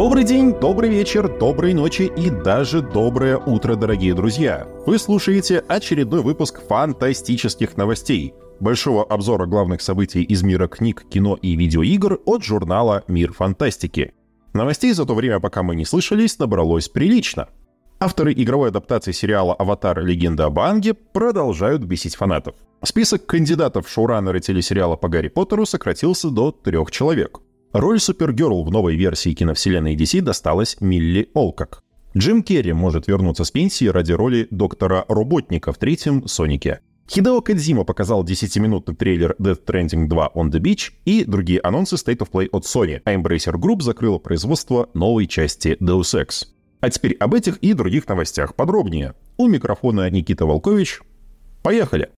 Добрый день, добрый вечер, доброй ночи и даже доброе утро, дорогие друзья! Вы слушаете очередной выпуск фантастических новостей, большого обзора главных событий из мира книг, кино и видеоигр от журнала «Мир фантастики». Новостей за то время, пока мы не слышались, набралось прилично. Авторы игровой адаптации сериала «Аватар. Легенда об Анге» продолжают бесить фанатов. Список кандидатов в шоураннеры телесериала по Гарри Поттеру сократился до трех человек. Роль Супергерл в новой версии киновселенной DC досталась Милли Олкок. Джим Керри может вернуться с пенсии ради роли доктора Роботника в третьем «Сонике». Хидео Кадзима показал 10-минутный трейлер Death Stranding 2 On the Beach и другие анонсы State of Play от Sony, а Embracer Group закрыла производство новой части Deus Ex. А теперь об этих и других новостях подробнее. У микрофона Никита Волкович. Поехали!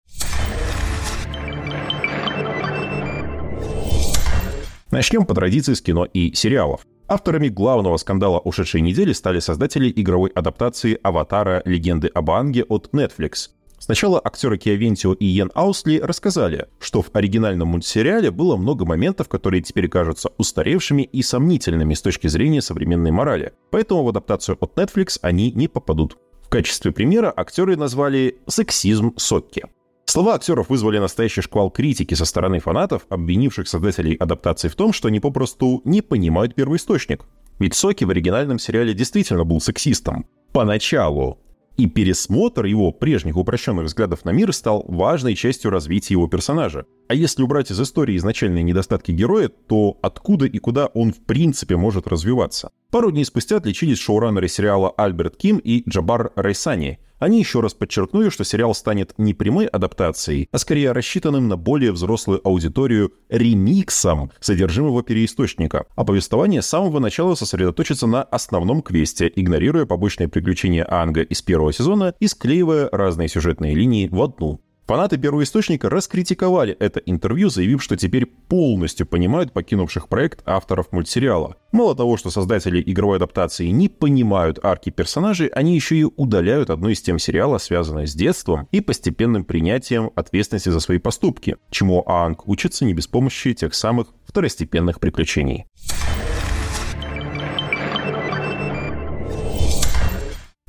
Начнем по традиции с кино и сериалов. Авторами главного скандала ушедшей недели стали создатели игровой адаптации «Аватара. Легенды об Аанге» от Netflix. Сначала актеры Киавентио и Йен Аусли рассказали, что в оригинальном мультсериале было много моментов, которые теперь кажутся устаревшими и сомнительными с точки зрения современной морали. Поэтому в адаптацию от Netflix они не попадут. В качестве примера актеры назвали «сексизм Сокки». Слова актеров вызвали настоящий шквал критики со стороны фанатов, обвинивших создателей адаптации в том, что они попросту не понимают первоисточник. Ведь Соки в оригинальном сериале действительно был сексистом. Поначалу. И пересмотр его прежних упрощенных взглядов на мир стал важной частью развития его персонажа. А если убрать из истории изначальные недостатки героя, то откуда и куда он в принципе может развиваться? Пару дней спустя отличились шоураннеры сериала Альберт Ким и Джабар Райсани – они еще раз подчеркнули, что сериал станет не прямой адаптацией, а скорее рассчитанным на более взрослую аудиторию ремиксом содержимого переисточника, а повествование с самого начала сосредоточится на основном квесте, игнорируя побочные приключения Анга из первого сезона и склеивая разные сюжетные линии в одну. Фанаты первоисточника раскритиковали это интервью, заявив, что теперь полностью понимают покинувших проект авторов мультсериала. Мало того, что создатели игровой адаптации не понимают арки персонажей, они еще и удаляют одну из тем сериала, связанное с детством и постепенным принятием ответственности за свои поступки, чему Аанг учится не без помощи тех самых второстепенных приключений.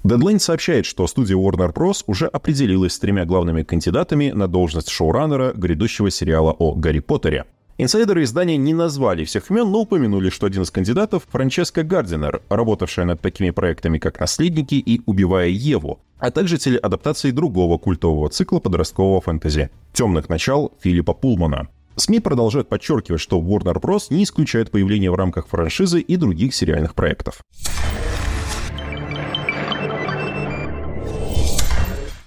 Deadline сообщает, что студия Warner Bros. уже определилась с тремя главными кандидатами на должность шоураннера грядущего сериала о Гарри Поттере. Инсайдеры издания не назвали всех имен, но упомянули, что один из кандидатов — Франческа Гардинер, работавшая над такими проектами, как «Наследники» и «Убивая Еву», а также телеадаптацией другого культового цикла подросткового фэнтези «Темных начал» Филиппа Пулмана. СМИ продолжают подчеркивать, что Warner Bros. не исключает появление в рамках франшизы и других сериальных проектов.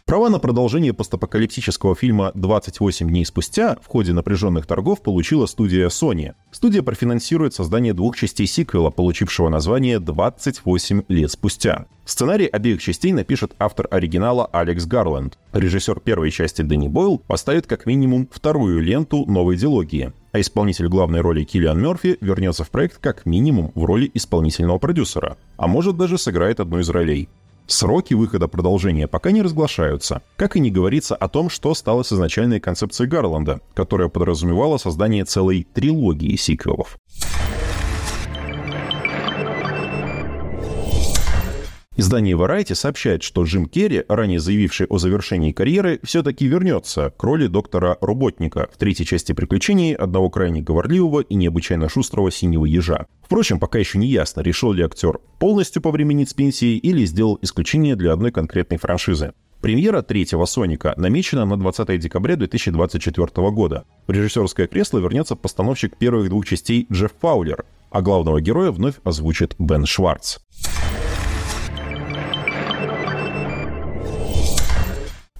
Права на продолжение постапокалиптического фильма «28 дней спустя» в ходе напряженных торгов получила студия Sony. Студия профинансирует создание двух частей сиквела, получившего название «28 лет спустя». Сценарий обеих частей напишет автор оригинала Алекс Гарленд. Режиссер первой части Дэнни Бойл поставит как минимум вторую ленту новой дилогии а исполнитель главной роли Киллиан Мерфи вернется в проект как минимум в роли исполнительного продюсера, а может даже сыграет одну из ролей. Сроки выхода продолжения пока не разглашаются, как и не говорится о том, что стало с изначальной концепцией Гарланда, которая подразумевала создание целой трилогии сиквелов. Издание Variety сообщает, что Джим Керри, ранее заявивший о завершении карьеры, все-таки вернется к роли доктора Роботника в третьей части приключений одного крайне говорливого и необычайно шустрого синего ежа. Впрочем, пока еще не ясно, решил ли актер полностью повременить с пенсией или сделал исключение для одной конкретной франшизы. Премьера третьего «Соника» намечена на 20 декабря 2024 года. В режиссерское кресло вернется постановщик первых двух частей Джефф Фаулер, а главного героя вновь озвучит Бен Шварц.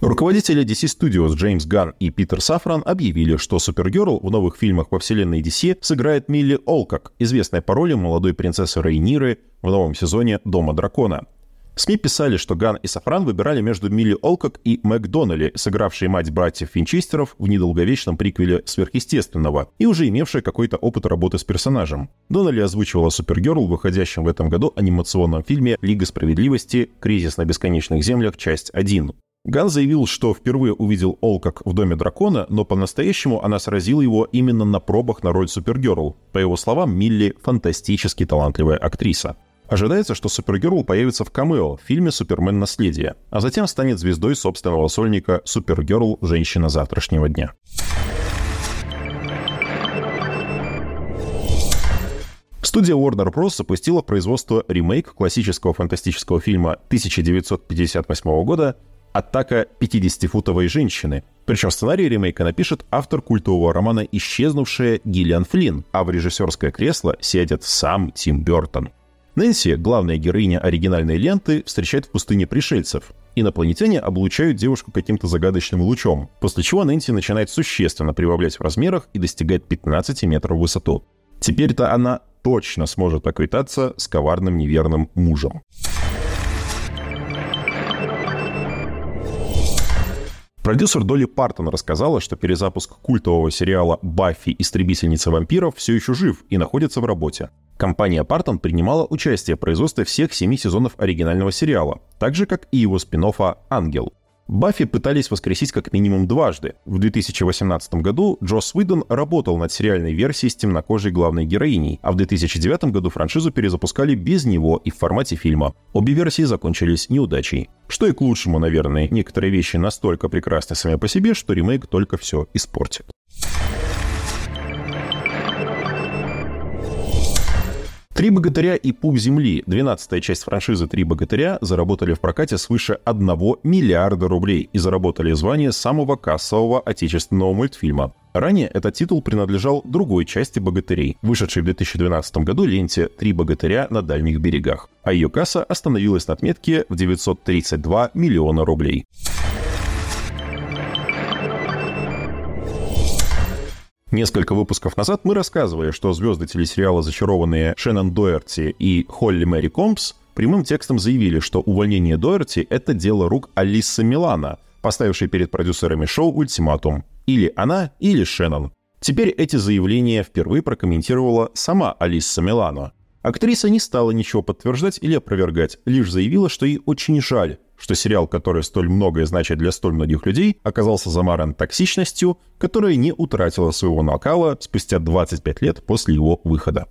Руководители DC Studios Джеймс Ганн и Питер Сафран объявили, что Супергерл в новых фильмах во вселенной DC сыграет Милли Олкок, известная по роли молодой принцессы Рейниры в новом сезоне «Дома дракона». СМИ писали, что Ган и Сафран выбирали между Милли Олкок и Мэг Доннелли, сыгравшей мать братьев Винчестеров в недолговечном приквеле «Сверхъестественного» и уже имевшей какой-то опыт работы с персонажем. Доннелли озвучивала Супергерл в выходящем в этом году анимационном фильме «Лига справедливости. Кризис на бесконечных землях. Часть 1». Ган заявил, что впервые увидел Олкок в «Доме дракона», но по-настоящему она сразила его именно на пробах на роль Супергерл. По его словам, Милли – фантастически талантливая актриса. Ожидается, что Супергерл появится в камео в фильме «Супермен. Наследие», а затем станет звездой собственного сольника «Супергерл. Женщина завтрашнего дня». Студия Warner Bros. запустила производство ремейк классического фантастического фильма 1958 года «Атака 50-футовой женщины». Причем сценарий ремейка напишет автор культового романа «Исчезнувшая» Гиллиан Флинн, а в режиссерское кресло сядет сам Тим Бертон. Нэнси, главная героиня оригинальной ленты, встречает в пустыне пришельцев. Инопланетяне облучают девушку каким-то загадочным лучом, после чего Нэнси начинает существенно прибавлять в размерах и достигает 15 метров в высоту. Теперь-то она точно сможет поквитаться с коварным неверным мужем. Продюсер Долли Партон рассказала, что перезапуск культового сериала «Баффи. Истребительница вампиров» все еще жив и находится в работе. Компания Партон принимала участие в производстве всех семи сезонов оригинального сериала, так же, как и его спин «Ангел». Баффи пытались воскресить как минимум дважды. В 2018 году Джос Уидон работал над сериальной версией с темнокожей главной героиней, а в 2009 году франшизу перезапускали без него и в формате фильма. Обе версии закончились неудачей. Что и к лучшему, наверное. Некоторые вещи настолько прекрасны сами по себе, что ремейк только все испортит. «Три богатыря» и «Пуп земли», 12-я часть франшизы «Три богатыря», заработали в прокате свыше 1 миллиарда рублей и заработали звание самого кассового отечественного мультфильма. Ранее этот титул принадлежал другой части «Богатырей», вышедшей в 2012 году ленте «Три богатыря на дальних берегах», а ее касса остановилась на отметке в 932 миллиона рублей. Несколько выпусков назад мы рассказывали, что звезды телесериала «Зачарованные» Шеннон Доерти и Холли Мэри Компс прямым текстом заявили, что увольнение Доерти — это дело рук Алисы Милана, поставившей перед продюсерами шоу ультиматум. Или она, или Шеннон. Теперь эти заявления впервые прокомментировала сама Алиса Милано. Актриса не стала ничего подтверждать или опровергать, лишь заявила, что ей очень жаль, что сериал, который столь многое значит для столь многих людей, оказался замаран токсичностью, которая не утратила своего накала спустя 25 лет после его выхода.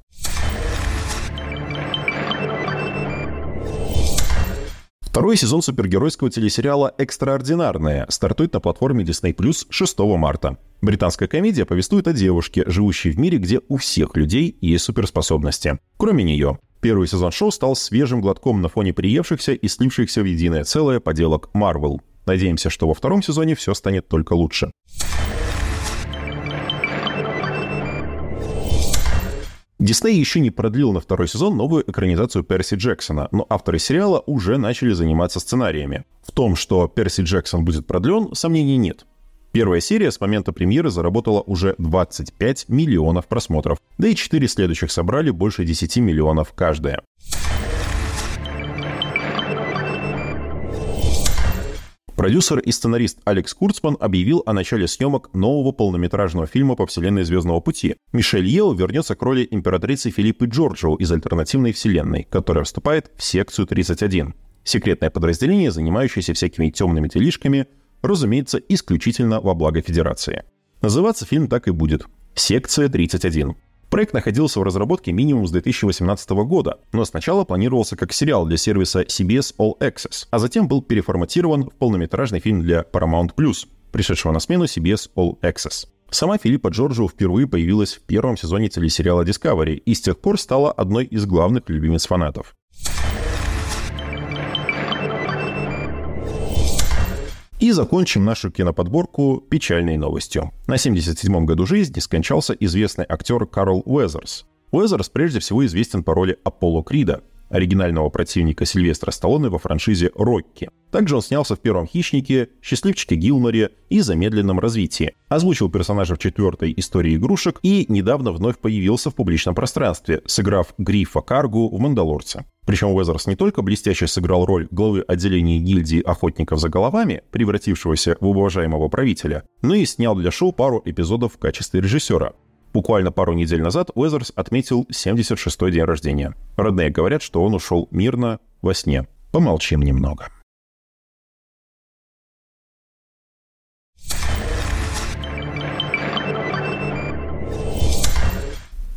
Второй сезон супергеройского телесериала «Экстраординарная» стартует на платформе Disney Plus 6 марта. Британская комедия повествует о девушке, живущей в мире, где у всех людей есть суперспособности. Кроме нее, Первый сезон шоу стал свежим глотком на фоне приевшихся и слившихся в единое целое поделок Marvel. Надеемся, что во втором сезоне все станет только лучше. Дисней еще не продлил на второй сезон новую экранизацию Перси Джексона, но авторы сериала уже начали заниматься сценариями. В том, что Перси Джексон будет продлен, сомнений нет. Первая серия с момента премьеры заработала уже 25 миллионов просмотров, да и четыре следующих собрали больше 10 миллионов каждая. Продюсер и сценарист Алекс Курцман объявил о начале съемок нового полнометражного фильма по вселенной «Звездного пути». Мишель Ео вернется к роли императрицы Филиппы Джорджио из альтернативной вселенной, которая вступает в секцию 31. Секретное подразделение, занимающееся всякими темными делишками, разумеется, исключительно во благо Федерации. Называться фильм так и будет «Секция 31». Проект находился в разработке минимум с 2018 года, но сначала планировался как сериал для сервиса CBS All Access, а затем был переформатирован в полнометражный фильм для Paramount+, пришедшего на смену CBS All Access. Сама Филиппа Джорджио впервые появилась в первом сезоне телесериала Discovery и с тех пор стала одной из главных любимец фанатов. И закончим нашу киноподборку печальной новостью. На 77-м году жизни скончался известный актер Карл Уэзерс. Уэзерс прежде всего известен по роли Аполло Крида, оригинального противника Сильвестра Сталлоне во франшизе «Рокки». Также он снялся в «Первом хищнике», «Счастливчике Гилморе» и «Замедленном развитии». Озвучил персонажа в четвертой «Истории игрушек» и недавно вновь появился в публичном пространстве, сыграв Грифа Каргу в «Мандалорце». Причем Уэзерс не только блестяще сыграл роль главы отделения гильдии охотников за головами, превратившегося в уважаемого правителя, но и снял для шоу пару эпизодов в качестве режиссера. Буквально пару недель назад Уэзерс отметил 76-й день рождения. Родные говорят, что он ушел мирно во сне. Помолчим немного.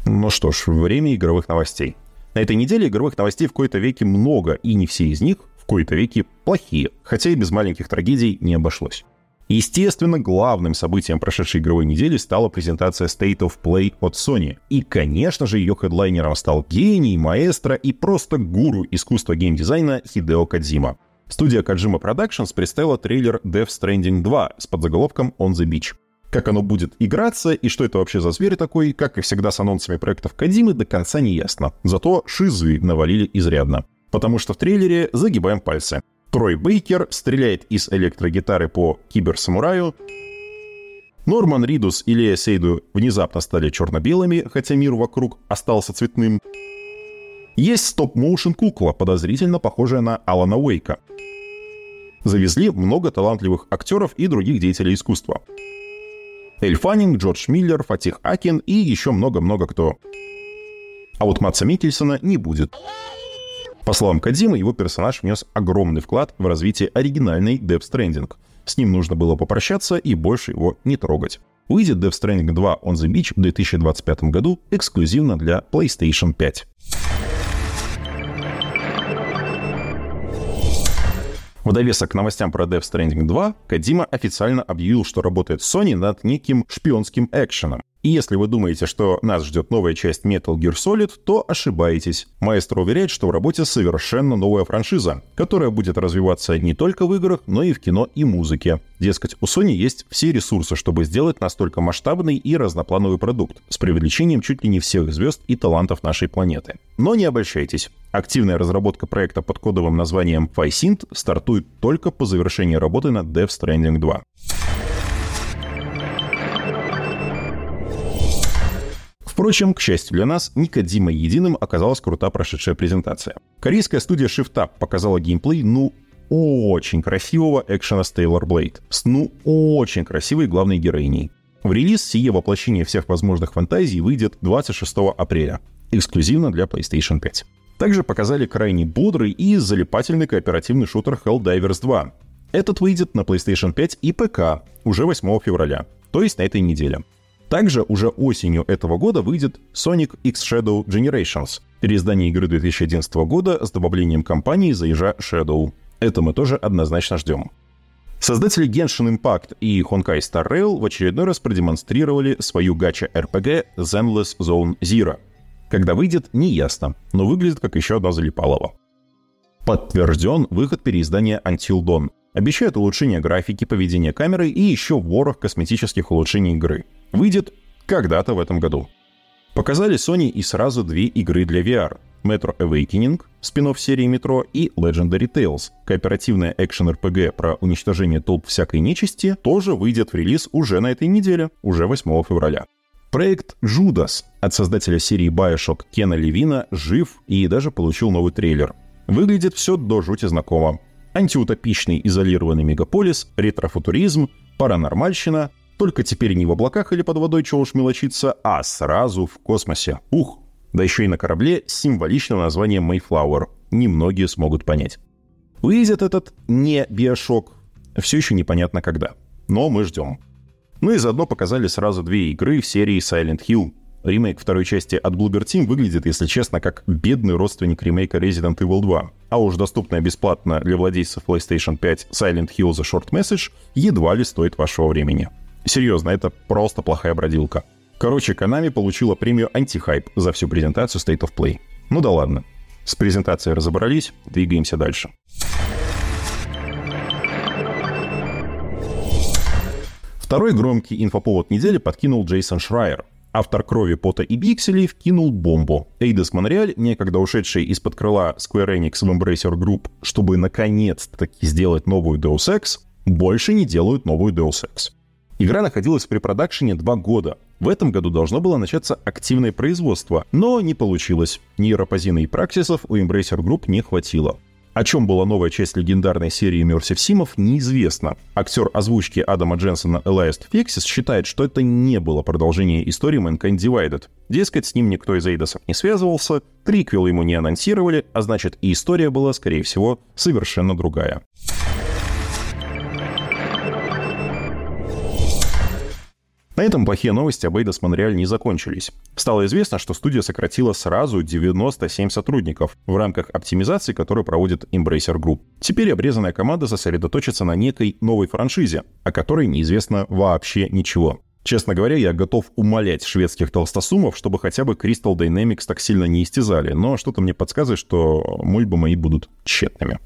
Ну что ж, время игровых новостей. На этой неделе игровых новостей в кои-то веке много, и не все из них в кои-то веке плохие, хотя и без маленьких трагедий не обошлось. Естественно, главным событием прошедшей игровой недели стала презентация State of Play от Sony. И, конечно же, ее хедлайнером стал гений, маэстро и просто гуру искусства геймдизайна Хидео Кадзима. Студия Kojima Productions представила трейлер Death Stranding 2 с подзаголовком On the Beach. Как оно будет играться и что это вообще за зверь такой, как и всегда с анонсами проектов Кадимы, до конца не ясно. Зато шизы навалили изрядно. Потому что в трейлере загибаем пальцы. Трой Бейкер стреляет из электрогитары по киберсамураю. Норман Ридус и Лея Сейду внезапно стали черно-белыми, хотя мир вокруг остался цветным. Есть стоп-моушен кукла, подозрительно похожая на Алана Уэйка. Завезли много талантливых актеров и других деятелей искусства. Эль Фаннинг, Джордж Миллер, Фатих Акин и еще много-много кто. А вот Матса Микельсона не будет. По словам Кадзимы, его персонаж внес огромный вклад в развитие оригинальной Death Stranding. С ним нужно было попрощаться и больше его не трогать. Выйдет Death Stranding 2 On the Beach в 2025 году эксклюзивно для PlayStation 5. В довесок к новостям про Death Stranding 2 Кадима официально объявил, что работает Sony над неким шпионским экшеном. И если вы думаете, что нас ждет новая часть Metal Gear Solid, то ошибаетесь. Маэстро уверяет, что в работе совершенно новая франшиза, которая будет развиваться не только в играх, но и в кино и музыке. Дескать, у Sony есть все ресурсы, чтобы сделать настолько масштабный и разноплановый продукт с привлечением чуть ли не всех звезд и талантов нашей планеты. Но не обольщайтесь. Активная разработка проекта под кодовым названием FiSynth стартует только по завершении работы над Death Stranding 2. Впрочем, к счастью для нас, Никодима единым оказалась крута прошедшая презентация. Корейская студия Shift Up показала геймплей, ну, очень красивого экшена с Taylor Blade, с ну очень красивой главной героиней. В релиз сие воплощение всех возможных фантазий выйдет 26 апреля, эксклюзивно для PlayStation 5. Также показали крайне бодрый и залипательный кооперативный шутер Helldivers 2. Этот выйдет на PlayStation 5 и ПК уже 8 февраля, то есть на этой неделе. Также уже осенью этого года выйдет Sonic X Shadow Generations, переиздание игры 2011 года с добавлением кампании за Shadow. Это мы тоже однозначно ждем. Создатели Genshin Impact и Honkai Star Rail в очередной раз продемонстрировали свою гача-РПГ Zenless Zone Zero. Когда выйдет, не ясно, но выглядит как еще одна залипалова. Подтвержден выход переиздания Until Dawn. Обещают улучшение графики, поведения камеры и еще ворох косметических улучшений игры – выйдет когда-то в этом году. Показали Sony и сразу две игры для VR. Metro Awakening, спин серии Metro, и Legendary Tales, кооперативная экшен-РПГ про уничтожение толп всякой нечисти, тоже выйдет в релиз уже на этой неделе, уже 8 февраля. Проект Judas от создателя серии Bioshock Кена Левина жив и даже получил новый трейлер. Выглядит все до жути знакомо. Антиутопичный изолированный мегаполис, ретрофутуризм, паранормальщина, только теперь не в облаках или под водой, чего уж мелочиться, а сразу в космосе. Ух! Да еще и на корабле с символичным названием Mayflower. Немногие смогут понять. Выйдет этот не биошок. Все еще непонятно когда. Но мы ждем. Ну и заодно показали сразу две игры в серии Silent Hill. Ремейк второй части от Bloober Team выглядит, если честно, как бедный родственник ремейка Resident Evil 2. А уж доступная бесплатно для владельцев PlayStation 5 Silent Hill The Short Message едва ли стоит вашего времени. Серьезно, это просто плохая бродилка. Короче, Konami получила премию антихайп за всю презентацию State of Play. Ну да ладно. С презентацией разобрались, двигаемся дальше. Второй громкий инфоповод недели подкинул Джейсон Шрайер. Автор «Крови, пота и бикселей» вкинул бомбу. Эйдес Монреаль, некогда ушедший из-под крыла Square Enix в Embracer Group, чтобы наконец-таки сделать новую Deus Ex, больше не делают новую Deus Ex. Игра находилась в препродакшене два года. В этом году должно было начаться активное производство, но не получилось. Нейропозина и праксисов у Embracer Group не хватило. О чем была новая часть легендарной серии Immersive Симов, неизвестно. Актер озвучки Адама Дженсона Элайст Фексис считает, что это не было продолжение истории Mankind Divided. Дескать, с ним никто из Эйдосов не связывался, триквел ему не анонсировали, а значит и история была, скорее всего, совершенно другая. На этом плохие новости об Eidos Montreal не закончились. Стало известно, что студия сократила сразу 97 сотрудников в рамках оптимизации, которую проводит Embracer Group. Теперь обрезанная команда сосредоточится на некой новой франшизе, о которой неизвестно вообще ничего. Честно говоря, я готов умолять шведских толстосумов, чтобы хотя бы Crystal Dynamics так сильно не истязали, но что-то мне подсказывает, что мольбы мои будут тщетными.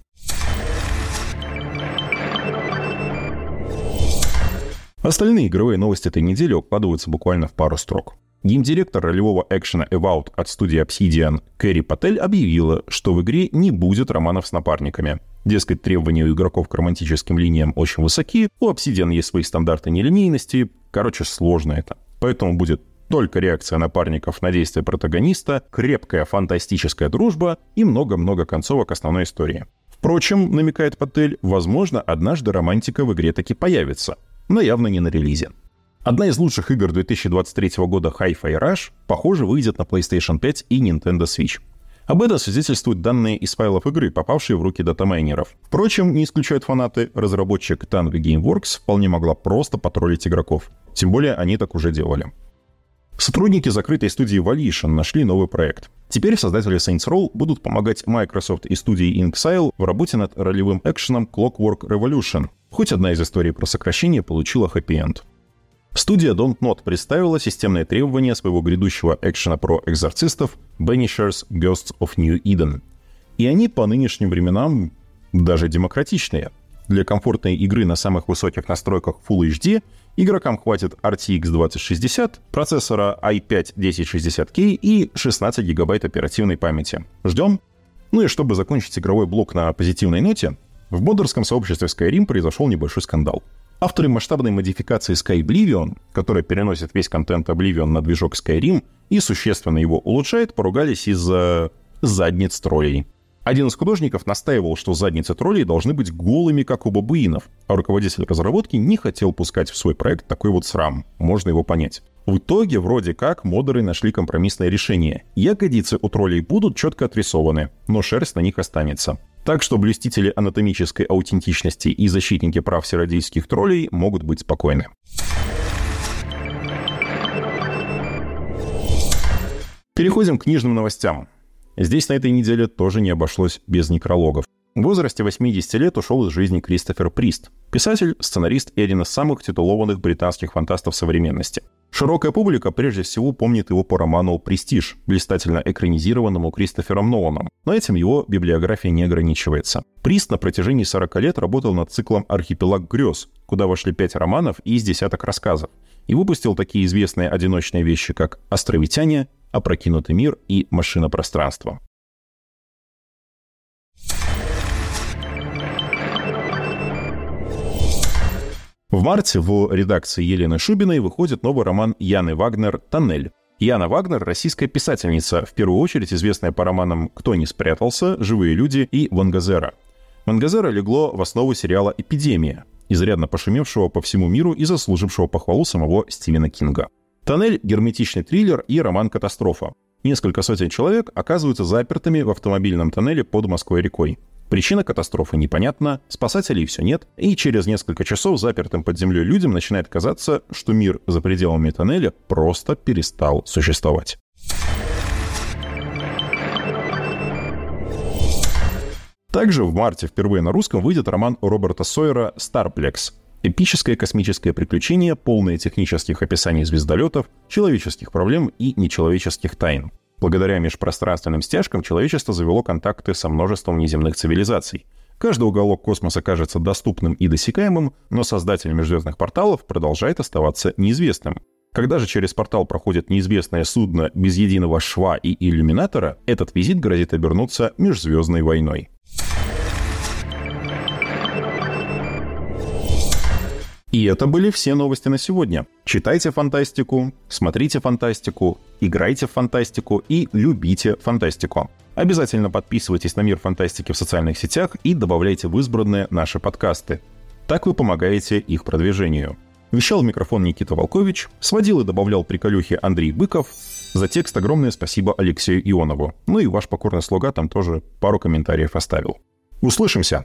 Остальные игровые новости этой недели укладываются буквально в пару строк. Геймдиректор ролевого экшена Evout от студии Obsidian Кэрри Патель объявила, что в игре не будет романов с напарниками. Дескать, требования у игроков к романтическим линиям очень высоки, у Obsidian есть свои стандарты нелинейности, короче, сложно это. Поэтому будет только реакция напарников на действия протагониста, крепкая фантастическая дружба и много-много концовок основной истории. Впрочем, намекает Патель, возможно, однажды романтика в игре таки появится но явно не на релизе. Одна из лучших игр 2023 года Hi-Fi Rush, похоже, выйдет на PlayStation 5 и Nintendo Switch. Об этом свидетельствуют данные из файлов игры, попавшие в руки датамайнеров. Впрочем, не исключают фанаты, разработчик Tango Gameworks вполне могла просто потроллить игроков. Тем более они так уже делали. Сотрудники закрытой студии Volition нашли новый проект. Теперь создатели Saints Row будут помогать Microsoft и студии Inxile в работе над ролевым экшеном Clockwork Revolution, Хоть одна из историй про сокращение получила хэппи-энд. Студия Don't Not представила системные требования своего грядущего экшена про экзорцистов Banishers Ghosts of New Eden. И они по нынешним временам даже демократичные. Для комфортной игры на самых высоких настройках Full HD игрокам хватит RTX 2060, процессора i5-1060K и 16 гигабайт оперативной памяти. Ждем? Ну и чтобы закончить игровой блок на позитивной ноте, в модерском сообществе Skyrim произошел небольшой скандал. Авторы масштабной модификации Sky Oblivion, которая переносит весь контент Oblivion на движок Skyrim и существенно его улучшает, поругались из-за задниц троллей. Один из художников настаивал, что задницы троллей должны быть голыми, как у бабуинов, а руководитель разработки не хотел пускать в свой проект такой вот срам. Можно его понять. В итоге, вроде как, модеры нашли компромиссное решение. Ягодицы у троллей будут четко отрисованы, но шерсть на них останется. Так что блюстители анатомической аутентичности и защитники прав сиродийских троллей могут быть спокойны. Переходим к книжным новостям. Здесь на этой неделе тоже не обошлось без некрологов. В возрасте 80 лет ушел из жизни Кристофер Прист, писатель, сценарист и один из самых титулованных британских фантастов современности. Широкая публика прежде всего помнит его по роману «Престиж», блистательно экранизированному Кристофером Ноланом. Но этим его библиография не ограничивается. Прист на протяжении 40 лет работал над циклом «Архипелаг грез», куда вошли пять романов и из десяток рассказов, и выпустил такие известные одиночные вещи, как «Островитяне», «Опрокинутый мир» и «Машина пространства». В марте в редакции Елены Шубиной выходит новый роман Яны Вагнер «Тоннель». Яна Вагнер – российская писательница, в первую очередь известная по романам «Кто не спрятался», «Живые люди» и «Вангазера». «Вангазера» легло в основу сериала «Эпидемия», изрядно пошумевшего по всему миру и заслужившего похвалу самого Стивена Кинга. «Тоннель» — герметичный триллер и роман-катастрофа. Несколько сотен человек оказываются запертыми в автомобильном тоннеле под Москвой-рекой. Причина катастрофы непонятна, спасателей все нет, и через несколько часов запертым под землей людям начинает казаться, что мир за пределами тоннеля просто перестал существовать. Также в марте впервые на русском выйдет роман Роберта Сойера «Старплекс». Эпическое космическое приключение, полное технических описаний звездолетов, человеческих проблем и нечеловеческих тайн. Благодаря межпространственным стяжкам человечество завело контакты со множеством неземных цивилизаций. Каждый уголок космоса кажется доступным и досекаемым, но создатель межзвездных порталов продолжает оставаться неизвестным. Когда же через портал проходит неизвестное судно без единого шва и иллюминатора, этот визит грозит обернуться межзвездной войной. И это были все новости на сегодня. Читайте фантастику, смотрите фантастику, играйте в фантастику и любите фантастику. Обязательно подписывайтесь на Мир Фантастики в социальных сетях и добавляйте в избранные наши подкасты. Так вы помогаете их продвижению. Вещал микрофон Никита Волкович, сводил и добавлял приколюхи Андрей Быков. За текст огромное спасибо Алексею Ионову. Ну и ваш покорный слуга там тоже пару комментариев оставил. Услышимся!